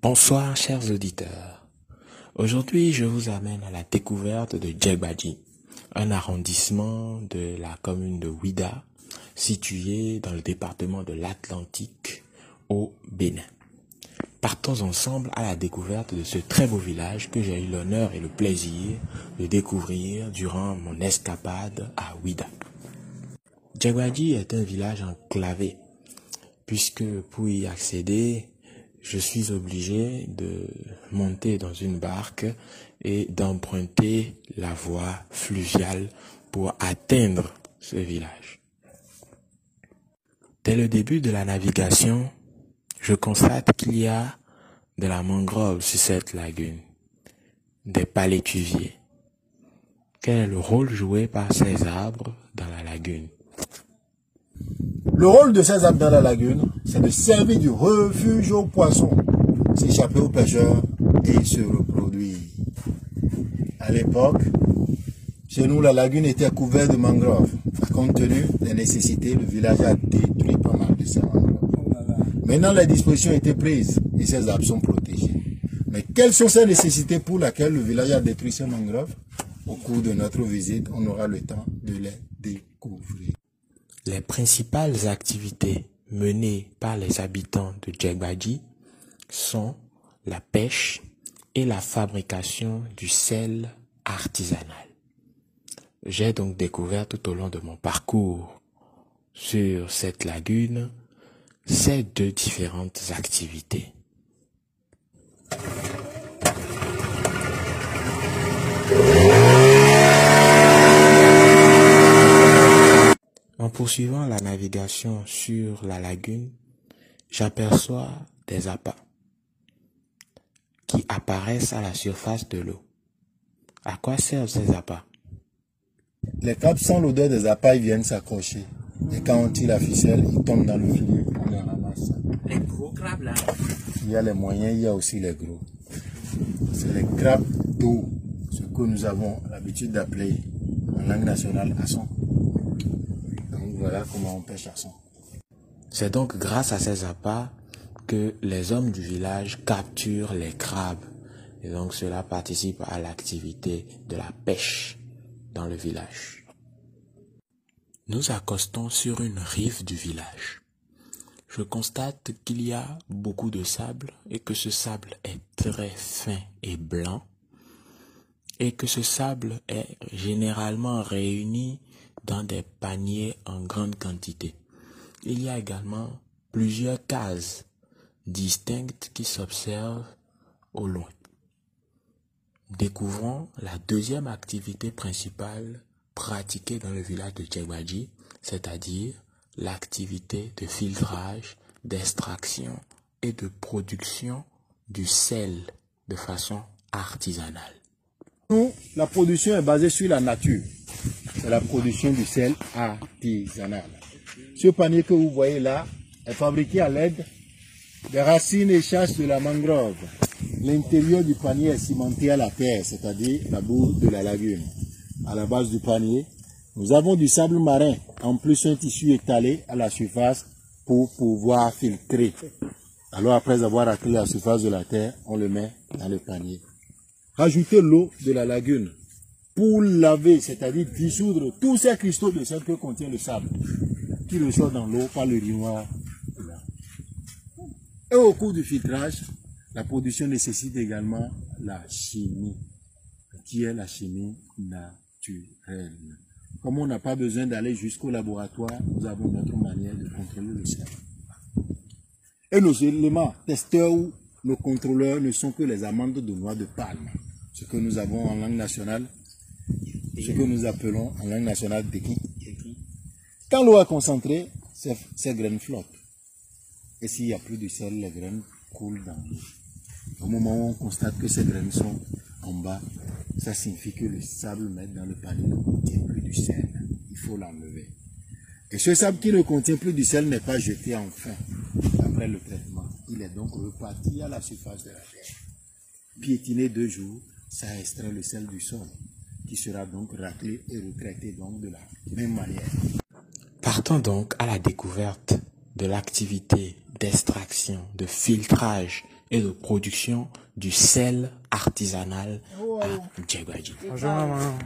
Bonsoir chers auditeurs. Aujourd'hui, je vous amène à la découverte de Djegbaji, un arrondissement de la commune de Ouida, situé dans le département de l'Atlantique au Bénin. Partons ensemble à la découverte de ce très beau village que j'ai eu l'honneur et le plaisir de découvrir durant mon escapade à Ouida. Djegbaji est un village enclavé, puisque pour y accéder, je suis obligé de monter dans une barque et d'emprunter la voie fluviale pour atteindre ce village. Dès le début de la navigation, je constate qu'il y a de la mangrove sur cette lagune, des palétuviers. Quel est le rôle joué par ces arbres dans la lagune? Le rôle de ces arbres dans la lagune, c'est de servir du refuge aux poissons, s'échapper aux pêcheurs et se reproduire. À l'époque, chez nous, la lagune était couverte de mangroves. Compte tenu des nécessités, le village a détruit pas mal de ces mangroves. Maintenant, les dispositions étaient prises et ces arbres sont protégés. Mais quelles sont ces nécessités pour lesquelles le village a détruit ces mangroves? Au cours de notre visite, on aura le temps de les. Les principales activités menées par les habitants de Djegbaji sont la pêche et la fabrication du sel artisanal. J'ai donc découvert tout au long de mon parcours sur cette lagune ces deux différentes activités. En poursuivant la navigation sur la lagune, j'aperçois des appâts qui apparaissent à la surface de l'eau. À quoi servent ces appâts? Les crabes sans l'odeur des appâts ils viennent s'accrocher. Et quand on tire la ficelle, ils tombent dans le filet, on les ramasse. Les gros crabes là Il y a les moyens, il y a aussi les gros. C'est les crabes d'eau, ce que nous avons l'habitude d'appeler en langue nationale asson. Voilà comment on pêche. C'est donc grâce à ces appâts que les hommes du village capturent les crabes. Et donc cela participe à l'activité de la pêche dans le village. Nous accostons sur une rive du village. Je constate qu'il y a beaucoup de sable et que ce sable est très fin et blanc et que ce sable est généralement réuni dans des paniers en grande quantité. Il y a également plusieurs cases distinctes qui s'observent au loin. Découvrons la deuxième activité principale pratiquée dans le village de Tchegwadji, c'est-à-dire l'activité de filtrage, d'extraction et de production du sel de façon artisanale. La production est basée sur la nature c'est la production du sel artisanal. Ce panier que vous voyez là est fabriqué à l'aide des racines et chasses de la mangrove. L'intérieur du panier est cimenté à la terre, c'est-à-dire la boue de la lagune. À la base du panier, nous avons du sable marin, en plus un tissu étalé à la surface pour pouvoir filtrer. Alors après avoir atteint la surface de la terre, on le met dans le panier. Rajoutez l'eau de la lagune pour laver, c'est-à-dire dissoudre tous ces cristaux de sel que contient le sable, qui ressort dans l'eau par le noir. Et au cours du filtrage, la production nécessite également la chimie, qui est la chimie naturelle. Comme on n'a pas besoin d'aller jusqu'au laboratoire, nous avons notre manière de contrôler le sel. Et nos éléments testeurs ou nos contrôleurs ne sont que les amandes de noix de palme, ce que nous avons en langue nationale ce que nous appelons en langue nationale. Quand l'eau est concentrée, ces, graines flottent. Et s'il n'y a plus de sel, les graines coulent dans l'eau. Au moment où on constate que ces graines sont en bas, ça signifie que le sable met dans le panier contient plus du sel. Il faut l'enlever. Et ce sable qui ne contient plus du sel n'est pas jeté enfin après le traitement. Il est donc reparti à la surface de la terre. Piétiné deux jours, ça extrait le sel du sol qui sera donc raclé et retraité donc de la même manière. Partons donc à la découverte de l'activité d'extraction, de filtrage et de production du sel artisanal à Djegwadji. Bonjour maman.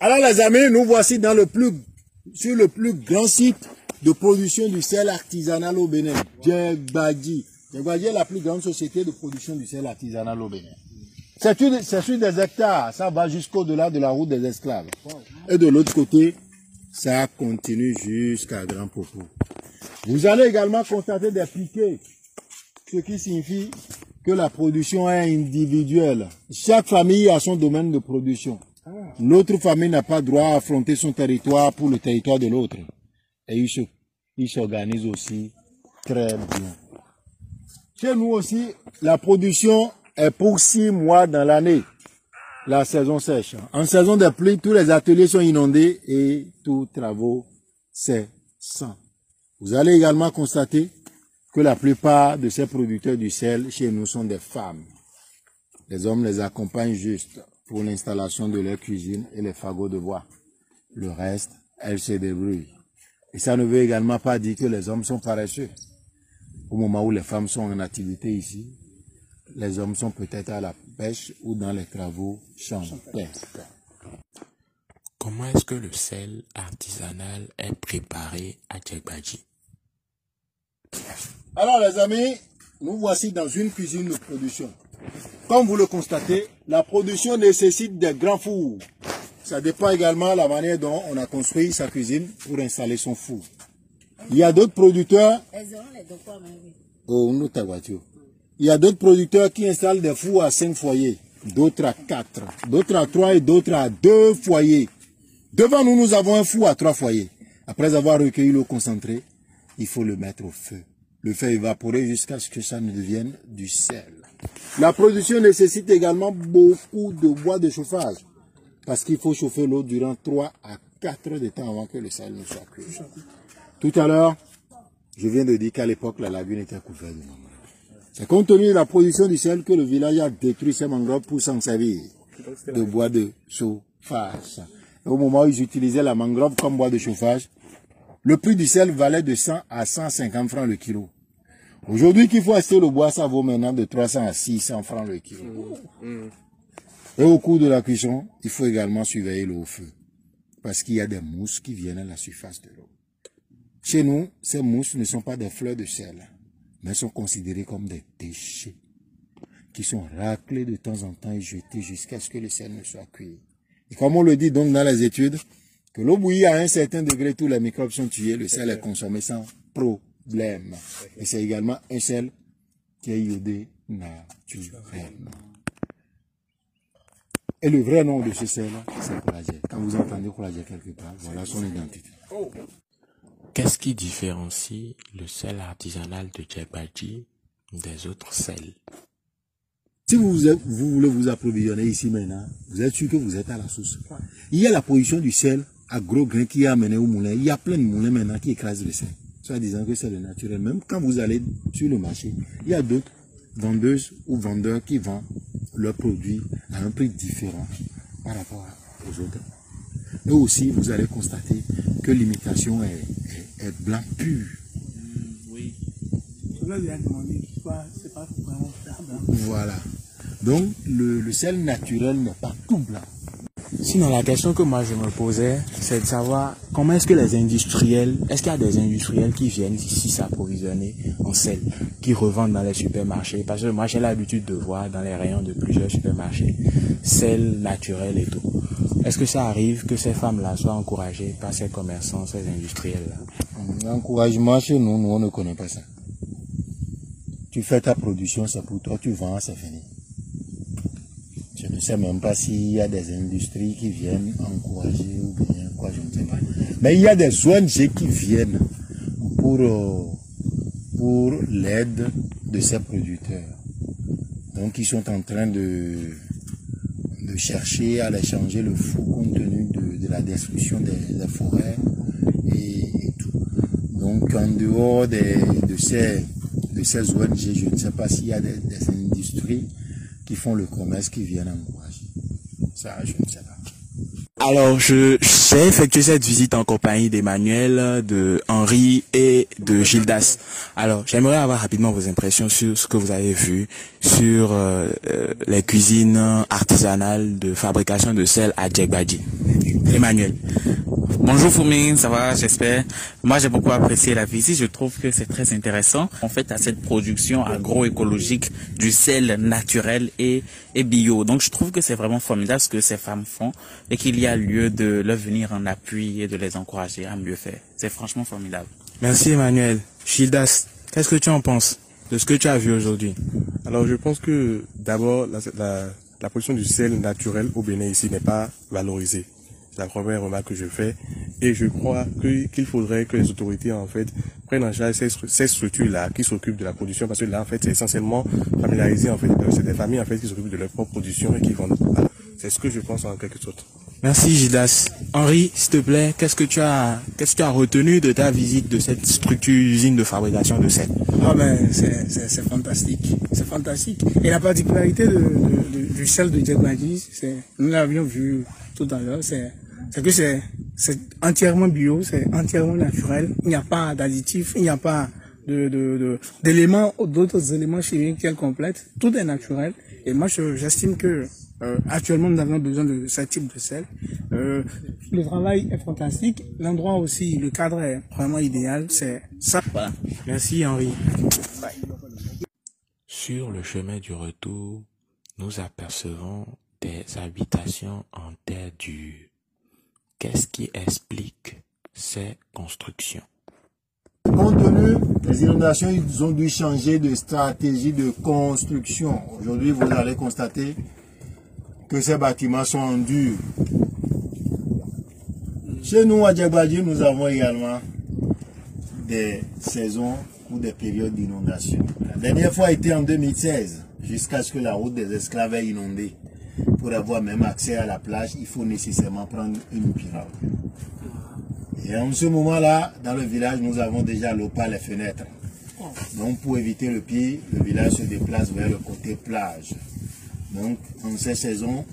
Alors les amis, nous voici dans le plus, sur le plus grand site de production du sel artisanal au Bénin, Djegbadji. Djegbadji est la plus grande société de production du sel artisanal au Bénin. C'est sur des hectares, ça va jusqu'au-delà de la route des esclaves. Et de l'autre côté, ça continue jusqu'à Grand Popo. Vous allez également constater des piquets, ce qui signifie que la production est individuelle. Chaque famille a son domaine de production. L'autre famille n'a pas droit à affronter son territoire pour le territoire de l'autre. Et ils s'organisent aussi très bien. Chez nous aussi, la production est pour six mois dans l'année, la saison sèche. En saison de pluie, tous les ateliers sont inondés et tous travaux cessent. Vous allez également constater que la plupart de ces producteurs du sel chez nous sont des femmes. Les hommes les accompagnent juste pour l'installation de leur cuisine et les fagots de bois. Le reste, elles se débrouillent. Et ça ne veut également pas dire que les hommes sont paresseux. Au moment où les femmes sont en activité ici, les hommes sont peut-être à la pêche ou dans les travaux champêtres. Comment est-ce que le sel artisanal est préparé à Djekbaji Alors les amis, nous voici dans une cuisine de production. Comme vous le constatez, la production nécessite des grands fours. Ça dépend également de la manière dont on a construit sa cuisine pour installer son four. Il y a d'autres producteurs. Oh, voiture. Il y a d'autres producteurs qui installent des fours à 5 foyers, d'autres à 4, d'autres à 3 et d'autres à 2 foyers. Devant nous, nous avons un four à 3 foyers. Après avoir recueilli l'eau concentrée, il faut le mettre au feu. Le fait évaporer jusqu'à ce que ça ne devienne du sel. La production nécessite également beaucoup de bois de chauffage parce qu'il faut chauffer l'eau durant 3 à 4 heures de temps avant que le sel ne soit cuit. Tout à l'heure, je viens de dire qu'à l'époque, la lagune était couverte de mangroves. C'est compte tenu de la production du sel que le village a détruit ces mangroves pour s'en servir de bois de chauffage. au moment où ils utilisaient la mangrove comme bois de chauffage, le prix du sel valait de 100 à 150 francs le kilo. Aujourd'hui qu'il faut acheter le bois, ça vaut maintenant de 300 à 600 francs le kilo. Et au cours de la cuisson, il faut également surveiller l'eau au feu. Parce qu'il y a des mousses qui viennent à la surface de l'eau. Chez nous, ces mousses ne sont pas des fleurs de sel mais sont considérés comme des déchets qui sont raclés de temps en temps et jetés jusqu'à ce que le sel ne soit cuit. Et comme on le dit donc dans les études, que l'eau bouillie à un certain degré, tous les microbes sont tués, le sel est consommé sans problème. Et c'est également un sel qui est iodé naturellement. Et le vrai nom de ce sel, c'est collagène. Quand vous entendez collagène quelque part, voilà son identité. Qu'est-ce qui différencie le sel artisanal de Djebadji des autres sels? Si vous, vous voulez vous approvisionner ici maintenant, vous êtes sûr que vous êtes à la source. Il y a la production du sel à gros grains qui est amené au moulin. Il y a plein de moulins maintenant qui écrasent le sel. Soit disant que c'est le naturel. Même quand vous allez sur le marché, il y a d'autres vendeuses ou vendeurs qui vendent leurs produits à un prix différent par rapport aux autres. Et aussi, vous allez constater que l'imitation est, est, blanc pur. oui. Voilà. Donc, le, le sel naturel n'est pas tout blanc. Sinon, la question que moi je me posais, c'est de savoir comment est-ce que les industriels, est-ce qu'il y a des industriels qui viennent ici s'approvisionner en sel, qui revendent dans les supermarchés? Parce que moi j'ai l'habitude de voir dans les rayons de plusieurs supermarchés sel naturel et tout. Est-ce que ça arrive que ces femmes-là soient encouragées par ces commerçants, ces industriels-là? Encouragement chez nous, nous on ne connaît pas ça. Tu fais ta production, c'est pour toi, tu vends, c'est fini. Je ne sais même pas s'il y a des industries qui viennent encourager ou bien quoi, je ne sais pas. Mais il y a des ONG qui viennent pour, euh, pour l'aide de ces producteurs. Donc ils sont en train de, de chercher à aller changer le fou compte tenu de, la destruction des, forêts et, tout. Donc en dehors de, ces, de ces ONG, je ne sais pas s'il y a des industries qui font le commerce, qui viennent encourager. Ça, je ne sais pas. Alors, je j'ai effectué cette visite en compagnie d'Emmanuel, de Henri et de Gildas. Alors, j'aimerais avoir rapidement vos impressions sur ce que vous avez vu sur euh, euh, les cuisines artisanales de fabrication de sel à Djegbadji. Emmanuel. Bonjour Foumine, ça va, j'espère. Moi, j'ai beaucoup apprécié la visite. Je trouve que c'est très intéressant. En fait, à cette production agroécologique du sel naturel et, et bio. Donc, je trouve que c'est vraiment formidable ce que ces femmes font et qu'il y a lieu de leur venir en appui et de les encourager à mieux faire. C'est franchement formidable. Merci Emmanuel. Gildas, qu'est-ce que tu en penses de ce que tu as vu aujourd'hui? Alors, je pense que d'abord, la, la, la production du sel naturel au Bénin ici n'est pas valorisée. C'est la première remarque que je fais. Et je crois qu'il faudrait que les autorités, en fait, prennent en charge ces, stru- ces structures-là qui s'occupent de la production. Parce que là, en fait, c'est essentiellement familiarisé, en fait. Euh, C'est des familles, en fait, qui s'occupent de leur propre production et qui vendent. Voilà. C'est ce que je pense en quelque sorte. Merci Gildas. Henri, s'il te plaît, qu'est-ce que tu as qu'est-ce que tu as retenu de ta visite de cette structure usine de fabrication de sel? Ah ben, c'est, c'est, c'est fantastique. C'est fantastique. Et la particularité de, de- de- du sel de Djekbadji, c'est, nous l'avions vu tout à l'heure, c'est, c'est que c'est, c'est entièrement bio, c'est entièrement naturel. Il n'y a pas d'additifs, il n'y a pas de, de, de- d'éléments, d'autres éléments chimiques qui complètent. Tout est naturel. Et moi, je- j'estime que euh, actuellement, nous avons besoin de ce type de sel. Euh, le travail est fantastique. L'endroit aussi, le cadre est vraiment idéal. C'est ça. Voilà. Merci Henri. Sur le chemin du retour, nous apercevons des habitations en terre dure. Qu'est-ce qui explique ces constructions? Compte tenu des inondations, ils ont dû changer de stratégie de construction. Aujourd'hui, vous allez constater que ces bâtiments sont en dur. Chez nous, à Djabadji, nous avons également des saisons ou des périodes d'inondation. La dernière fois était en 2016, jusqu'à ce que la route des esclaves ait inondé. Pour avoir même accès à la plage, il faut nécessairement prendre une pirogue. Et en ce moment-là, dans le village, nous avons déjà l'eau les fenêtres. Donc, pour éviter le pire, le village se déplace vers le côté plage. Donc, en ces saisons,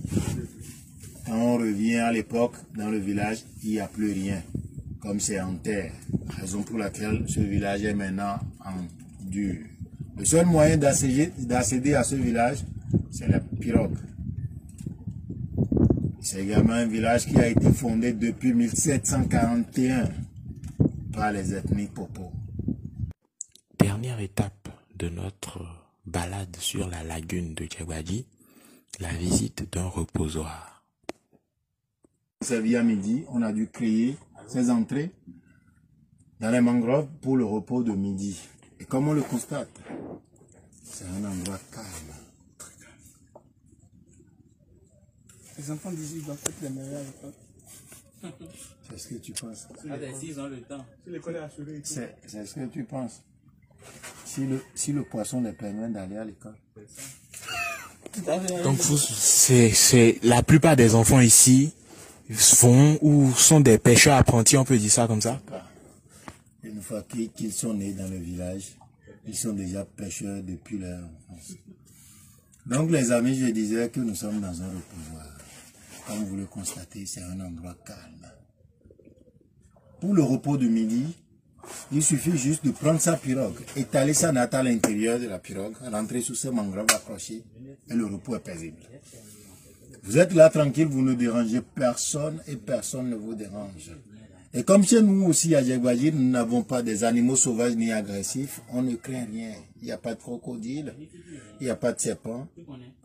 quand on revient à l'époque, dans le village, il n'y a plus rien, comme c'est en terre. Raison pour laquelle ce village est maintenant en dur. Le seul moyen d'accéder à ce village, c'est la pirogue. C'est également un village qui a été fondé depuis 1741 par les ethnies Popo. Dernière étape de notre balade sur la lagune de Djebadji, la visite d'un reposoir. servi à midi, on a dû créer ces entrées dans les mangroves pour le repos de midi. Et comme on le constate, c'est un endroit calme. Les enfants d'ici doivent être les meilleurs à l'école. C'est ce que tu penses. S'ils ont le temps. C'est c'est ce que tu penses. Si le, si le poisson les permet d'aller à l'école. Donc c'est c'est la plupart des enfants ici font ou sont des pêcheurs apprentis, on peut dire ça comme ça? Une fois qu'ils qu'ils sont nés dans le village, ils sont déjà pêcheurs depuis leur enfance. Donc les amis, je disais que nous sommes dans un reposoir. Comme vous le constatez, c'est un endroit calme. Pour le repos de midi, il suffit juste de prendre sa pirogue, étaler sa natte à l'intérieur de la pirogue, rentrer sous ce mangrove accroché, et le repos est paisible. Vous êtes là tranquille, vous ne dérangez personne et personne ne vous dérange. Et comme chez nous aussi à Djegbaji, nous n'avons pas des animaux sauvages ni agressifs, on ne craint rien. Il n'y a pas de crocodile, il n'y a pas de serpent,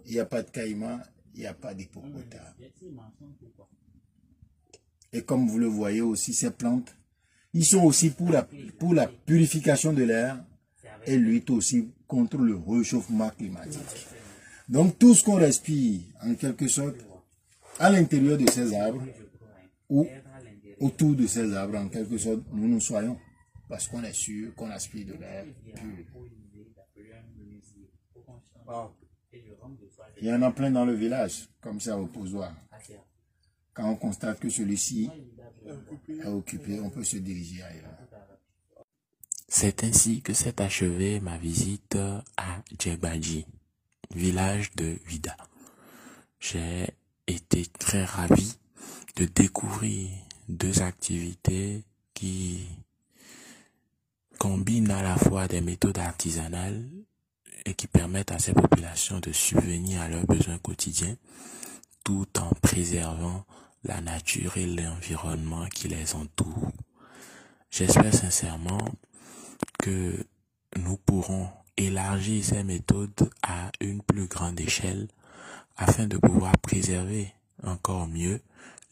il n'y a pas de caïman, il n'y a pas d'hippopotame. Et comme vous le voyez aussi, ces plantes, ils sont aussi pour la, pour la purification de l'air et luttent aussi contre le réchauffement climatique. Donc tout ce qu'on respire, en quelque sorte, à l'intérieur de ces arbres, ou autour de ces arbres, en quelque sorte, nous nous soyons. Parce qu'on est sûr qu'on aspire de l'air pur. Il y en a plein dans le village, comme ça au posoir. Quand on constate que celui-ci est occupé, on peut se diriger ailleurs. C'est ainsi que s'est achevée ma visite à Djebadji, village de Vida. J'ai été très ravi de découvrir deux activités qui combinent à la fois des méthodes artisanales et qui permettent à ces populations de subvenir à leurs besoins quotidiens tout en préservant la nature et l'environnement qui les entoure. J'espère sincèrement que nous pourrons élargir ces méthodes à une plus grande échelle afin de pouvoir préserver encore mieux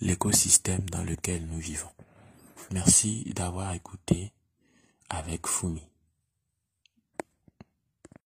l'écosystème dans lequel nous vivons. Merci d'avoir écouté avec Fumi.